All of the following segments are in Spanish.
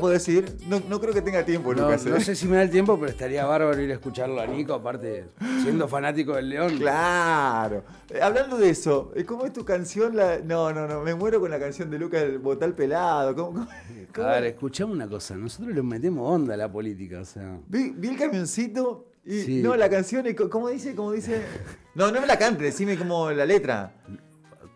puedo decir. No, no creo que tenga tiempo, No, Lucas. no ¿eh? sé si me da el tiempo, pero estaría bárbaro ir a escucharlo a Nico, aparte, siendo fanático del León. Claro. Eh, hablando de eso, eh, ¿cómo es tu canción? La... No, no, no. Me muero con la canción de Lucas, el Botal Pelado. ¿Cómo, cómo- cómo- A ver, escuchame una cosa, nosotros le metemos onda a la política, o sea. Vi, vi el camioncito y. Sí. No, la canción. ¿Cómo dice? ¿Cómo dice? No, no me la cante, decime como la letra.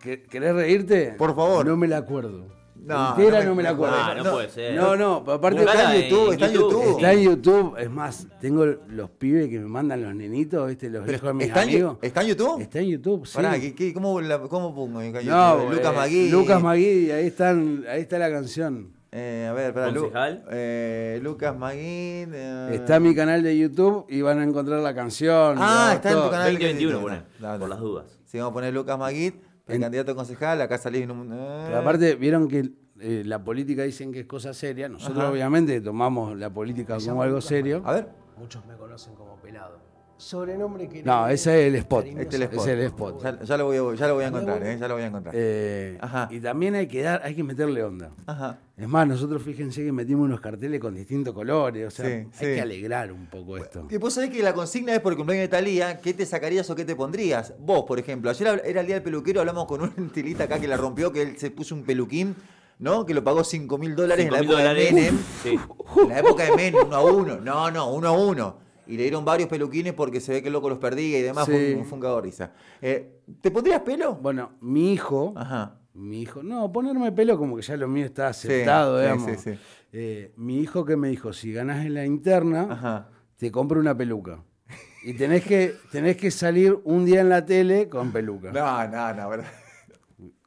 ¿Que- ¿Querés reírte? Por favor. No me la acuerdo. No, Entera no no me- me, la acuerdo. Ah, no, no, puede ser. No, no, pero aparte Está en YouTube, está en YouTube. está en YouTube. Es más, tengo los pibes que me mandan los nenitos, ¿viste? Los hijos de mis ¿Está en, amigos. ¿Está en YouTube? Está en YouTube, sí. Pará, ¿qué- qué- cómo, la- ¿cómo pongo en YouTube? No, Lucas eh, Magui. Lucas Magui, ahí, están, ahí está la canción. Eh, a ver, pará, Lu- eh, Lucas Magui. eh, Está en mi canal de YouTube y van a encontrar la canción. Ah, está en tu canal. 2021, Dale, poné, dale. por las dudas. Sí, vamos a poner Lucas Maguit, el En- candidato a concejal. Acá salís en un. eh. Pero aparte, vieron que eh, la política dicen que es cosa seria. Nosotros, Ajá. obviamente, tomamos la política como algo serio. A ver. Muchos me conocen como pelado. Sobrenombre que No, ese es el spot. Este es el spot. Ese es el spot. Ya, ya lo voy a, ya lo voy a encontrar, ¿eh? Ya lo voy a encontrar. Eh, Ajá. Y también hay que dar, hay que meterle onda. Ajá. Es más, nosotros fíjense que metimos unos carteles con distintos colores, o sea, Sí, hay sí. que alegrar un poco esto. Y vos sabés que la consigna es por el cumpleaños de Talía, ¿qué te sacarías o qué te pondrías? Vos, por ejemplo, ayer era el día del peluquero, hablamos con un estilista acá que la rompió, que él se puso un peluquín, ¿no? Que lo pagó 5 mil dólares en la 5.000 época de. Menem. Sí. En la época de Menem, uno a uno. No, no, uno a uno. Y le dieron varios peluquines porque se ve que el loco los perdía y demás. Sí. un, fue un de risa. Eh, ¿Te pondrías pelo? Bueno, mi hijo, Ajá. mi hijo, no, ponerme pelo como que ya lo mío está aceptado, sí, digamos. sí, sí. Eh, mi hijo que me dijo, si ganás en la interna, Ajá. te compro una peluca. Y tenés que, tenés que salir un día en la tele con peluca. No, no, no, verdad.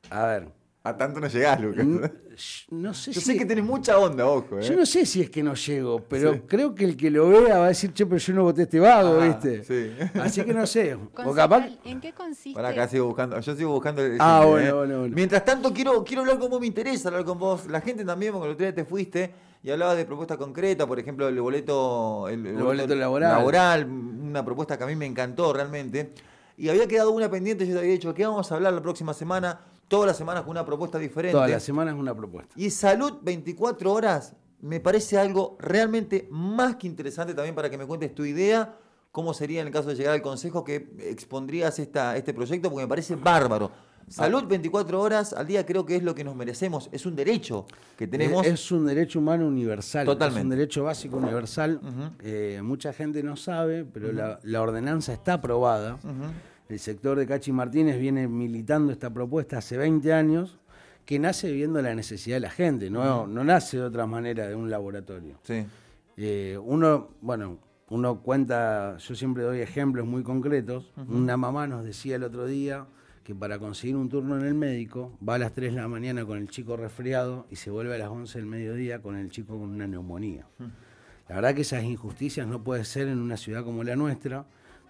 A ver, A tanto no llegás, Lucas. n- sh- no sé Yo si... sé que tenés mucha onda, ojo, ¿eh? Yo no sé si es que no llego, pero Sí. creo que el que lo vea va a decir, che, pero yo no voté este vago, Ah, ¿viste? sí. Así que no sé. O Concejal, capaz, ¿En qué consiste? Para acá sigo buscando, yo sigo buscando el Ah, bueno, ¿eh? bueno, bueno. Mientras tanto, quiero, quiero hablar con vos, me interesa hablar con vos. La gente también, porque el otro día te fuiste y hablabas de propuestas concretas, por ejemplo, el boleto, el, El boleto laboral. laboral, una propuesta que a mí me encantó realmente. Y había quedado una pendiente, yo te había dicho, ¿qué vamos a hablar la próxima semana? Todas las semanas con una propuesta diferente. todas las semanas es una propuesta. Y salud 24 horas me parece algo realmente más que interesante también para que me cuentes tu idea, cómo sería en el caso de llegar al consejo que expondrías esta, este proyecto, porque me parece bárbaro. Salud 24 horas al día creo que es lo que nos merecemos, es un derecho que tenemos. Es, un derecho humano universal. Totalmente. Es un derecho básico universal. Eh, mucha gente no sabe, pero la, la ordenanza está aprobada. Ujú. El sector de Cachi Martínez viene militando esta propuesta hace 20 años, que nace viendo la necesidad de la gente, no, no nace de otra manera de un laboratorio. Sí. Eh, uno, bueno, uno cuenta, yo siempre doy ejemplos muy concretos. Una mamá nos decía el otro día que para conseguir un turno en el médico va a las 3 de la mañana con el chico resfriado y se vuelve a las 11 del mediodía con el chico con una neumonía. La verdad que esas injusticias no puede ser en una ciudad como la nuestra,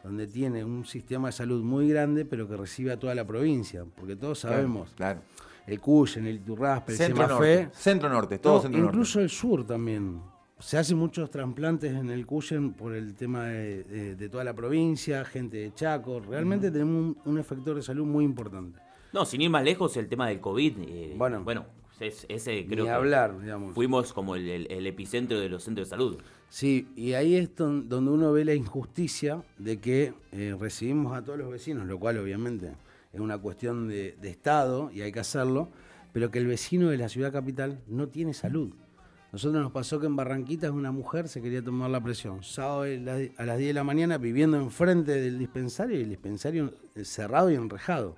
donde tiene un sistema de salud muy grande, pero que recibe a toda la provincia, porque todos sabemos, Claro. el Cuyen, el Iturraspe, el Centro Semafé, norte. Centro norte, todo no, centro norte. incluso el sur también. Se hacen muchos trasplantes en el Cuyen por el tema de, de- de toda la provincia, gente de Chaco. Realmente tenemos un, un efector de salud muy importante. No, sin ir más lejos, el tema del COVID. eh, Bueno. bueno, es- ese creo Ni que hablar, digamos. fuimos como el, el- el epicentro de los centros de salud. Sí, y ahí es don- donde uno ve la injusticia de que eh, recibimos a todos los vecinos, lo cual obviamente es una cuestión de, de Estado y hay que hacerlo, pero que el vecino de la ciudad capital no tiene salud. Nosotros nos pasó que en Barranquitas una mujer se quería tomar la presión. Sábado a la- a las 10 de la mañana viviendo enfrente del dispensario y el dispensario cerrado y enrejado.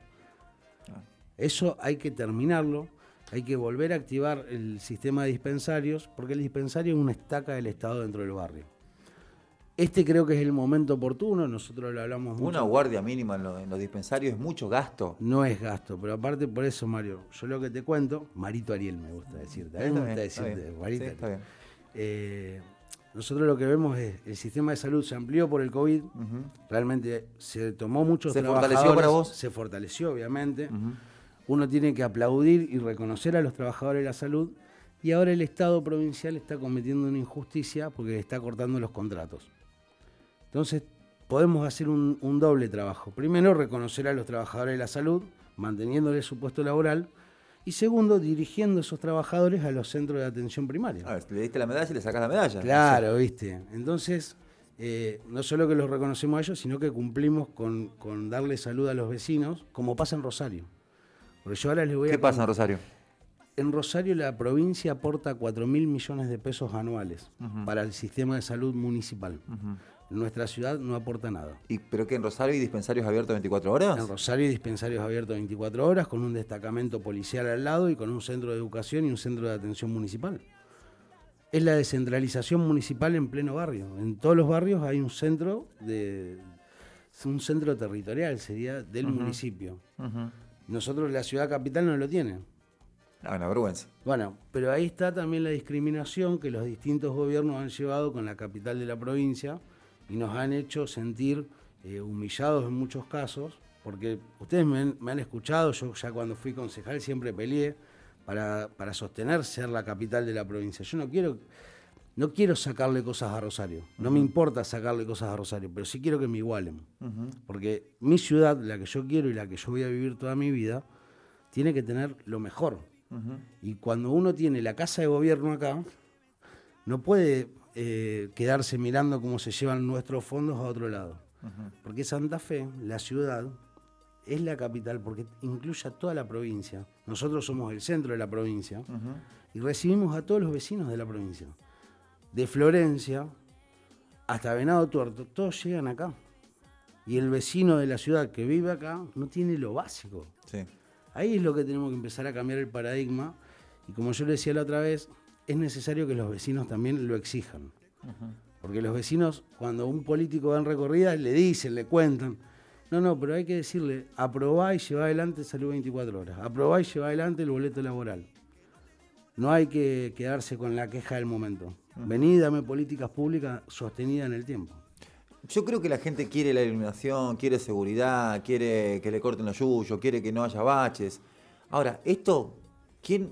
Eso hay que terminarlo, hay que volver a activar el sistema de dispensarios, porque el dispensario es una estaca del Estado dentro del barrio. Este creo que es el momento oportuno, nosotros lo hablamos mucho. Una guardia mínima en, los- en los dispensarios es mucho gasto. No es gasto, pero aparte por eso, Mario, yo lo que te cuento, Marito Ariel me gusta decirte, a mí me gusta está decirte, bien. Marito Sí, está bien. Eh, nosotros lo que vemos es el sistema de salud se amplió por el COVID, realmente se tomó muchos ¿Se fortaleció para vos? Se fortaleció, obviamente. Ujú. Uno tiene que aplaudir y reconocer a los trabajadores de la salud y ahora el Estado provincial está cometiendo una injusticia porque le está cortando los contratos. Entonces, podemos hacer un, un doble trabajo. Primero, reconocer a los trabajadores de la salud, manteniéndoles su puesto laboral, Y segundo, dirigiendo a esos trabajadores a los centros de atención primaria. A ver, le diste la medalla y le sacás la medalla. Claro, viste. Entonces, eh, no solo que los reconocemos a ellos, sino que cumplimos con, con darle salud a los vecinos, como pasa en Rosario. Porque yo ahora les voy a ¿Qué pasa en Rosario? En Rosario la provincia aporta 4 mil millones de pesos anuales para el sistema de salud municipal. Nuestra ciudad no aporta nada. ¿Y, ¿Pero qué en Rosario hay dispensarios abiertos 24 horas? En Rosario hay dispensarios abiertos 24 horas con un destacamento policial al lado y con un centro de educación y un centro de atención municipal. Es la descentralización municipal en pleno barrio. En todos los barrios hay un centro de un centro territorial, sería del municipio. Nosotros la ciudad capital no lo tiene. Ah, una vergüenza. Bueno, pero ahí está también la discriminación que los distintos gobiernos han llevado con la capital de la provincia y nos han hecho sentir eh, humillados en muchos casos, porque ustedes me han, me han escuchado, yo ya cuando fui concejal siempre peleé para, para sostener ser la capital de la provincia. Yo no quiero, no quiero sacarle cosas a Rosario, no me importa sacarle cosas a Rosario, pero sí quiero que me igualen, porque mi ciudad, la que yo quiero y la que yo voy a vivir toda mi vida, tiene que tener lo mejor. Y cuando uno tiene la casa de gobierno acá, no puede eh, quedarse mirando cómo se llevan nuestros fondos a otro lado. Porque Santa Fe, la ciudad, es la capital porque incluye a toda la provincia. Nosotros somos el centro de la provincia y recibimos a todos los vecinos de la provincia. De Florencia hasta Venado Tuerto, todos llegan acá. Y el vecino de la ciudad que vive acá no tiene lo básico. Sí. Ahí es lo que tenemos que empezar a cambiar el paradigma. Y como yo le decía la otra vez, es necesario que los vecinos también lo exijan. Porque los vecinos, cuando un político va en recorrida, le dicen, le cuentan. No, no, pero hay que decirle, aprobá y llevá adelante salud 24 horas. Aprobá y llevá adelante el boleto laboral. No hay que quedarse con la queja del momento. Vení, dame políticas públicas sostenidas en el tiempo. Yo creo que la gente quiere la iluminación, quiere seguridad, quiere que le corten los yuyos, quiere que no haya baches. Ahora, esto, ¿quién,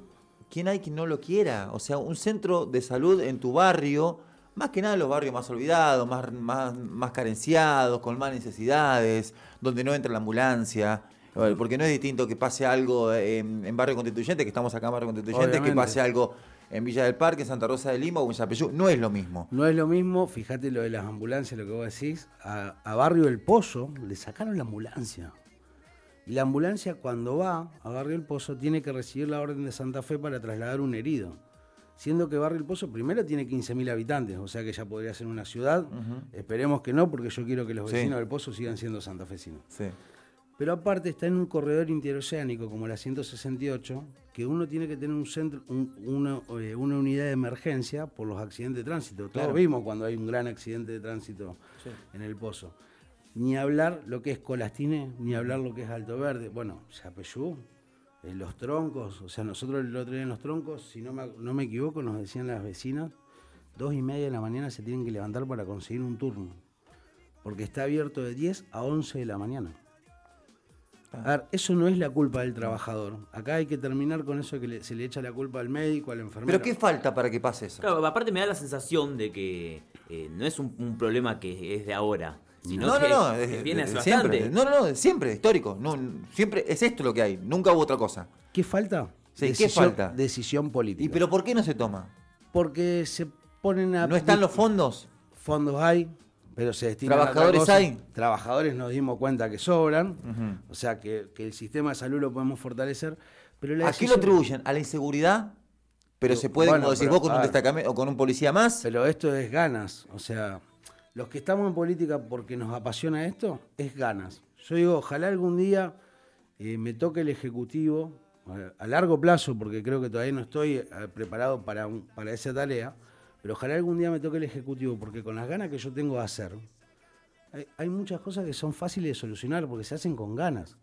¿quién hay que no lo quiera? O sea, un centro de salud en tu barrio, más que nada en los barrios más olvidados, más, más, más carenciados, con más necesidades, donde no entra la ambulancia. Porque no es distinto que pase algo en, en Barrio Constituyente, que estamos acá en Barrio Constituyente, que pase algo en Villa del Parque, en Santa Rosa de Lima o en Yapeyú. No es lo mismo. No es lo mismo, fíjate lo de las ambulancias, lo que vos decís, a, a Barrio del Pozo le sacaron la ambulancia. Y la ambulancia cuando va a Barrio del Pozo tiene que recibir la orden de Santa Fe para trasladar un herido. Siendo que Barrio del Pozo primero tiene 15.000 habitantes, o sea que ya podría ser una ciudad. Esperemos que no, porque yo quiero que los Sí. vecinos del Pozo sigan siendo santafesinos. Sí. Pero aparte está en un corredor interoceánico como la 168, que uno tiene que tener un centro, un- una, eh, una unidad de emergencia por los accidentes de tránsito. Todos Claro. vimos cuando hay un gran accidente de tránsito en el pozo. Ni hablar lo que es Colastine, ni hablar lo que es Alto Verde. Bueno, Yapeyú, eh, los troncos, o sea, nosotros el otro día en los troncos, si no me, no me equivoco, nos decían las vecinas, dos y media de la mañana se tienen que levantar para conseguir un turno. Porque está abierto de 10 a 11 de la mañana. A ver, eso no es la culpa del trabajador. Acá hay que terminar con eso que le- se le echa la culpa al médico, al enfermero. ¿Pero qué falta para que pase eso? Claro, aparte me da la sensación de que eh, no es un, un problema que es de ahora, sino No, que, no, no, es- viene de- hace siempre. No, no, no, siempre, histórico. No, siempre es esto lo que hay, nunca hubo otra cosa. ¿Qué falta? Sí, ¿qué falta? Decisión política. ¿Y pero por qué no se toma? Porque se ponen a... ¿No están los fondos? Fondos hay, pero se destinan a ¿Trabajadores cosa. hay? Trabajadores nos dimos cuenta que sobran. O sea, que, que el sistema de salud lo podemos fortalecer. Pero la ¿A qué lo atribuyen? ¿A la inseguridad? Pero Pero, se puede, bueno, como decís pero, vos, con a un destacamento o con un policía más. Pero esto es ganas. O sea, los que estamos en política porque nos apasiona esto, es ganas. Yo digo, ojalá algún día eh, me toque el Ejecutivo, a- a largo plazo, porque creo que todavía no estoy eh, preparado para, un- para esa tarea, pero ojalá algún día me toque el Ejecutivo, porque con las ganas que yo tengo de hacer, hay, hay muchas cosas que son fáciles de solucionar, porque se hacen con ganas.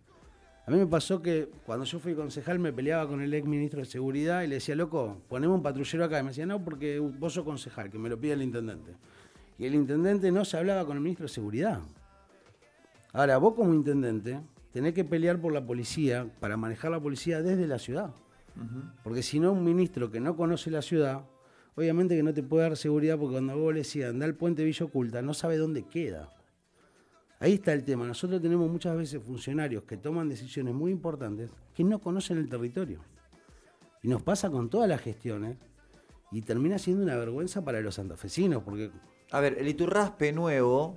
A mí me pasó que cuando yo fui concejal me peleaba con el ex ministro de Seguridad y le decía, loco, ponemos un patrullero acá. Y me decía, no, porque vos sos concejal, que me lo pide el intendente. Y el intendente no se hablaba con el ministro de Seguridad. Ahora, vos como intendente tenés que pelear por la policía para manejar la policía desde la ciudad. Porque si no, un ministro que no conoce la ciudad, obviamente que no te puede dar seguridad porque cuando vos le decís anda al puente Villa Oculta, no sabe dónde queda. Ahí está el tema. Nosotros tenemos muchas veces funcionarios que toman decisiones muy importantes que no conocen el territorio. Y nos pasa con todas las gestiones y termina siendo una vergüenza para los santafesinos, porque A ver, el Iturraspe nuevo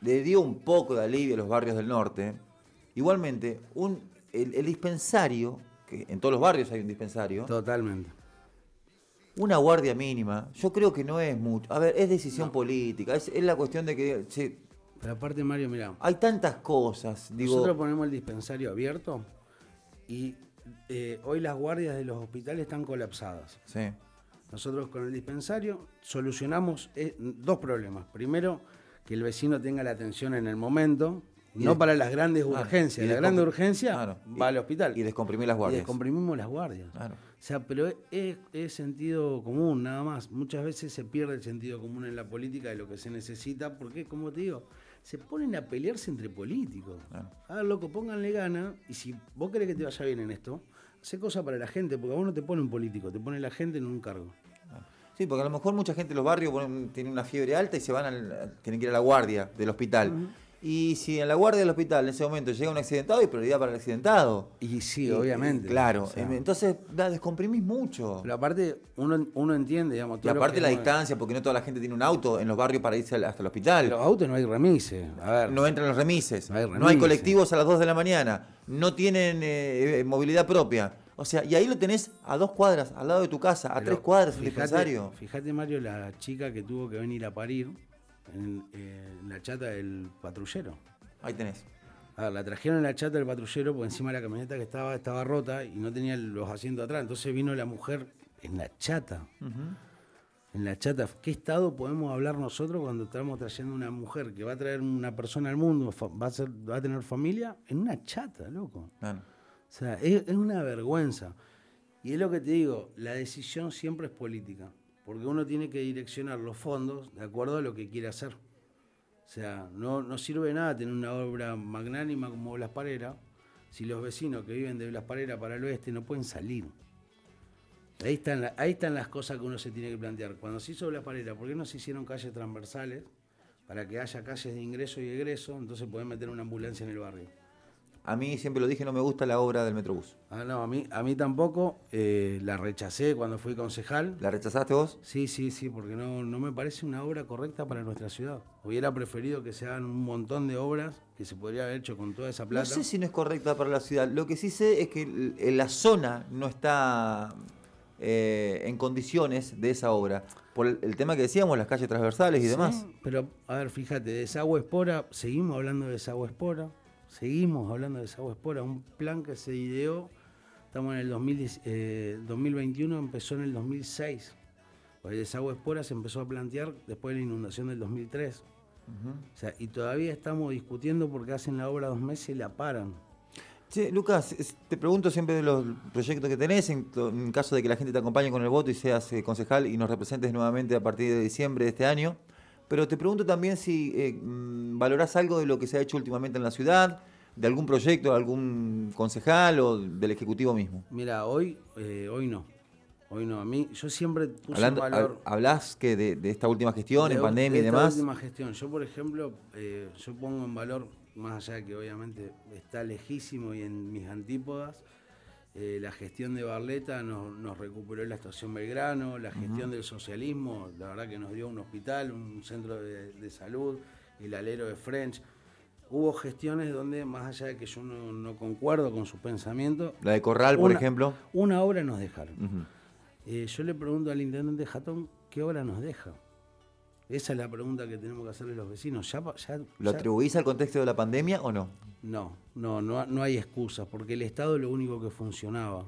le dio un poco de alivio a los barrios del norte. Igualmente, un, el, el dispensario, que en todos los barrios hay un dispensario, totalmente. Una guardia mínima, yo creo que no es mucho. A ver, es decisión política, es, es la cuestión de que che, Pero aparte, Mario, mira, hay tantas cosas. Digo, nosotros ponemos el dispensario abierto y eh, hoy las guardias de los hospitales están colapsadas. sí, Nosotros con el dispensario solucionamos eh, dos problemas. Primero, que el vecino tenga la atención en el momento, no des- para las grandes Claro, urgencias. La grande urgencia claro, va al hospital. y descomprimir las guardias. Y descomprimimos las guardias. Claro. O sea, pero es, sentido común, nada más. Muchas veces se pierde el sentido común en la política de lo que se necesita, porque, como te digo, se ponen a pelearse entre políticos. A ver, loco, pónganle gana, y si vos querés que te vaya bien en esto, hace cosas para la gente, porque a vos no te pone un político, te pone la gente en un cargo. Sí, porque a lo mejor mucha gente en los barrios tiene una fiebre alta y se van al, tienen que ir a la guardia del hospital. Y si en la guardia del hospital en ese momento llega un accidentado, hay prioridad para el accidentado. Y sí, Y- obviamente. y Claro. O sea, em, Entonces, da, descomprimís mucho. pero aparte, uno, uno entiende, digamos, Y todo lo aparte la distancia, porque no toda la gente tiene un auto en los barrios para irse hasta el hospital. Los autos no hay remises. A ver, No entran los remises. No hay No hay colectivos a las 2 de la mañana. No tienen eh, eh, movilidad propia. O sea, y ahí lo tenés a dos cuadras, al lado de tu casa, a Pero tres cuadras, fíjate- dispensario. Fíjate, Mario, la chica que tuvo que venir a parir en, en la chata del patrullero. Ahí tenés. A ver, la trajeron en la chata del patrullero porque encima la camioneta que estaba estaba rota y no tenía los asientos atrás. Entonces vino la mujer en la chata. En la chata. ¿Qué estado podemos hablar nosotros cuando estamos trayendo una mujer que va a traer una persona al mundo, va a, ser, va a tener familia? En una chata, loco. Claro. O sea, es, es una vergüenza. Y es lo que te digo, la decisión siempre es política, porque uno tiene que direccionar los fondos de acuerdo a lo que quiere hacer. O sea, no, no sirve nada tener una obra magnánima como Blas Parera si los vecinos que viven de Blas Parera para el oeste no pueden salir. Ahí están, ahí están las cosas que uno se tiene que plantear. Cuando se hizo Blas Parera, ¿por qué no se hicieron calles transversales para que haya calles de ingreso y egreso? Entonces pueden meter una ambulancia en el barrio. A mí siempre lo dije, no me gusta la obra del Metrobús. Ah, no, a mí, a mí tampoco. eh, la rechacé cuando fui concejal. ¿La rechazaste vos? Sí, sí, sí, porque no, no me parece una obra correcta para nuestra ciudad. Hubiera preferido que se hagan un montón de obras que se podría haber hecho con toda esa No plata. sé si no es correcta para la ciudad. Lo que sí sé es que en la zona no está eh, en condiciones de esa obra. Por el, el tema que decíamos, las calles transversales y Sí, demás. Pero, a ver, fíjate, desagüe espora, seguimos hablando de desagüe espora, seguimos hablando de desagüe espora, un plan que se ideó, estamos en el 2010, eh, 2021, empezó en el 2006. El desagüe espora se empezó a plantear después de la inundación del 2003. O sea, y todavía estamos discutiendo porque hacen la obra dos meses y la paran. Che, Lucas, te pregunto siempre de los proyectos que tenés, en caso de que la gente te acompañe con el voto y seas eh, concejal y nos representes nuevamente a partir de diciembre de este año. Pero te pregunto también si eh, mm, valorás algo de lo que se ha hecho últimamente en la ciudad, de algún proyecto, de algún concejal o del Ejecutivo mismo. Mira, hoy, eh, hoy no. Hoy no. A mí, yo siempre puse Hablando, valor. hab- ¿Hablás que de, de esta última gestión, de en pandemia y de demás? última gestión. Yo, por ejemplo, eh, yo pongo en valor, más allá de que obviamente está lejísimo y en mis antípodas, eh, la gestión de Barleta nos, nos recuperó la estación Belgrano, la gestión del socialismo, la verdad que nos dio un hospital, un centro de, de salud, el alero de French. Hubo gestiones donde, más allá de que yo no, no concuerdo con su pensamiento, La de Corral, por una- ejemplo. una obra nos dejaron. Eh, yo le pregunto al intendente Jatón, ¿qué obra nos deja? Esa es la pregunta que tenemos que hacerle a los vecinos. Ya, ¿Lo ya- atribuís al contexto de la pandemia o no? No, no, no, no hay excusas, porque el Estado es lo único que funcionaba. O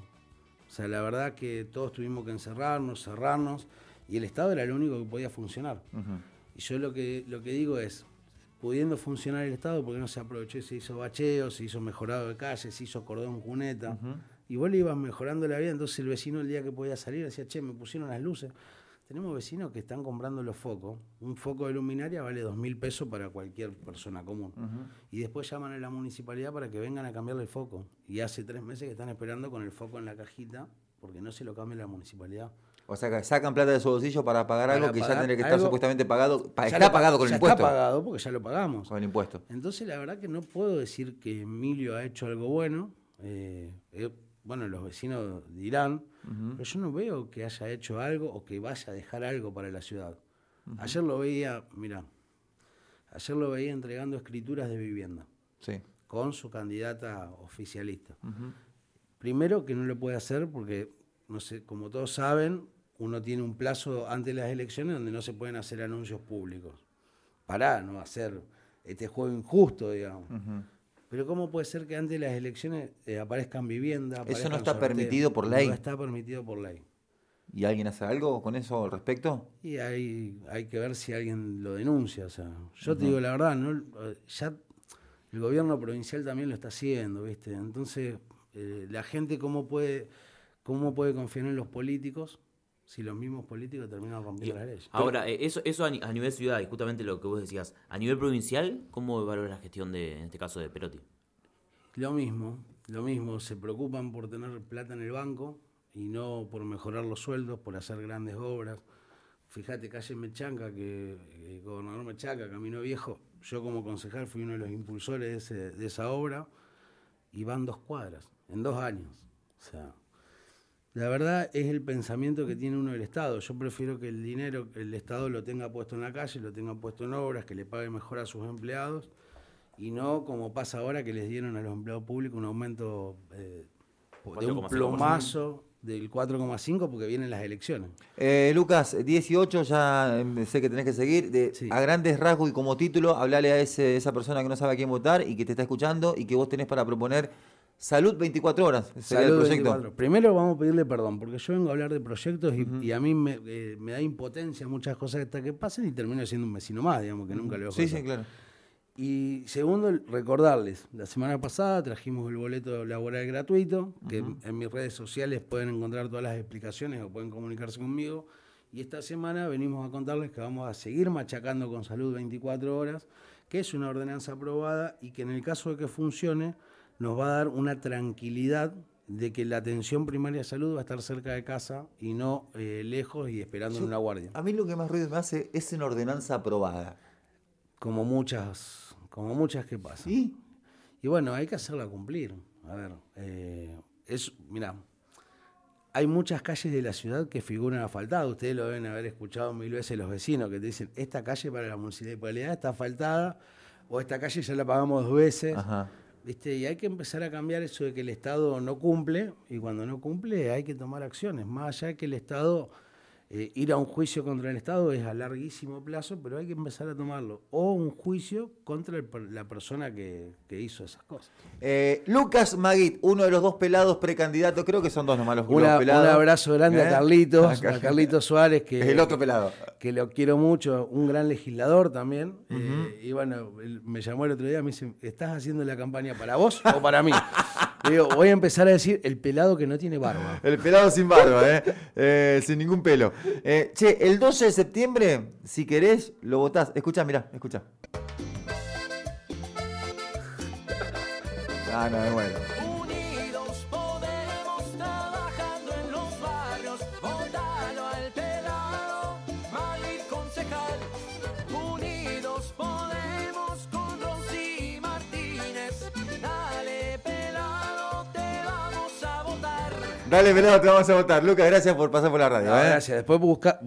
sea, la verdad que todos tuvimos que encerrarnos, cerrarnos, y el Estado era lo único que podía funcionar. Y yo lo que, lo que digo es, pudiendo funcionar el Estado, porque no se aprovechó se hizo bacheo, se hizo mejorado de calles, se hizo cordón cuneta, y vos le ibas mejorando la vida, entonces el vecino el día que podía salir decía, che, me pusieron las luces. Tenemos vecinos que están comprando los focos. Un foco de luminaria vale dos mil pesos para cualquier persona común. Y después llaman a la municipalidad para que vengan a cambiarle el foco. Y hace tres meses que están esperando con el foco en la cajita porque no se lo cambia la municipalidad. O sea, que sacan plata de su bolsillo para pagar Para algo que ya tendría que estar supuestamente pagado. pa- está lo pagado con el impuesto. Está pagado porque ya lo pagamos. Con el impuesto. Entonces, la verdad que no puedo decir que Emilio ha hecho algo bueno. Eh, eh, bueno, los vecinos dirán, pero yo no veo que haya hecho algo o que vaya a dejar algo para la ciudad. Ayer lo veía, mira, ayer lo veía entregando escrituras de vivienda Sí. con su candidata oficialista. Primero que no lo puede hacer porque, no sé, como todos saben, uno tiene un plazo antes de las elecciones donde no se pueden hacer anuncios públicos. Para no hacer este juego injusto, digamos. Pero ¿cómo puede ser que antes de las elecciones eh, aparezcan viviendas? Eso no está permitido por ley. No está permitido por ley. ¿Y alguien hace algo con eso al respecto? Y hay, hay que ver si alguien lo denuncia. O sea, yo te digo la verdad, ¿no? Ya el gobierno provincial también lo está haciendo, ¿viste? Entonces, eh, la gente cómo puede, cómo puede confiar en los políticos si los mismos políticos terminan rompiendo las leyes. Ahora, eh, eso, eso a, ni- a nivel ciudad, y justamente lo que vos decías, a nivel provincial, ¿cómo evalúas la gestión de, en este caso, de Perotti? Lo mismo, lo mismo, se preocupan por tener plata en el banco y no por mejorar los sueldos, por hacer grandes obras. Fíjate, calle Mechanca, que el gobernador Mechanca, Camino Viejo, yo como concejal fui uno de los impulsores de, ese- de esa obra y van dos cuadras, en dos años. O sea, la verdad es el pensamiento que tiene uno del Estado. Yo prefiero que el dinero, el Estado lo tenga puesto en la calle, lo tenga puesto en obras, que le pague mejor a sus empleados y no como pasa ahora que les dieron a los empleados públicos un aumento eh, de un 4,5%. plomazo del 4,5 porque vienen las elecciones. Eh, Lucas, 18, ya em, sé que tenés que seguir. De, Sí. A grandes rasgos y como título, hablale a ese- esa persona que no sabe a quién votar y que te está escuchando y que vos tenés para proponer Salud 24 horas. Sería el Salud proyecto. 24. Primero vamos a pedirle perdón, porque yo vengo a hablar de proyectos y, y a mí me, eh, me da impotencia muchas cosas hasta que pasen y termino siendo un vecino más, digamos, que nunca le voy a Sí, pasar. sí, claro. Y segundo, recordarles, la semana pasada trajimos el boleto laboral gratuito, que en mis redes sociales pueden encontrar todas las explicaciones o pueden comunicarse conmigo. Y esta semana venimos a contarles que vamos a seguir machacando con salud 24 horas, que es una ordenanza aprobada y que en el caso de que funcione nos va a dar una tranquilidad de que la atención primaria de salud va a estar cerca de casa y no eh, lejos y esperando en una guardia. A mí lo que más ruido me hace es una ordenanza aprobada. Como muchas, como muchas que pasan. ¿Sí? Y bueno, hay que hacerla cumplir. A ver, eh, es, mira, hay muchas calles de la ciudad que figuran asfaltadas. Ustedes lo deben haber escuchado mil veces los vecinos que te dicen, esta calle para la municipalidad está asfaltada o esta calle ya la pagamos dos veces. Ajá. ¿Viste? Y hay que empezar a cambiar eso de que el Estado no cumple y cuando no cumple hay que tomar acciones. Más allá de que el Estado, eh, ir a un juicio contra el Estado es a larguísimo plazo, pero hay que empezar a tomarlo. O un juicio contra el la persona que, que hizo esas cosas. Eh, Lucas Maguit, uno de los dos pelados precandidatos, creo que son dos nomás los, Una- pelados. un abrazo grande ¿Eh? a Carlitos, Acá- a Carlitos Suárez, que, Es el otro pelado. que lo quiero mucho, un gran legislador también. eh, y bueno, él me llamó el otro día, me dice, ¿estás haciendo la campaña para vos o para mí? Voy a empezar a decir el pelado que no tiene barba. El pelado sin barba, ¿eh? Eh, sin ningún pelo. Eh, che, el 12 de septiembre, si querés, lo votás. Escucha, mirá, escucha. Ah, no, es bueno. Dale, pelado, te vamos a votar. Lucas, gracias por pasar por la radio. No, ¿eh? gracias. Después busca,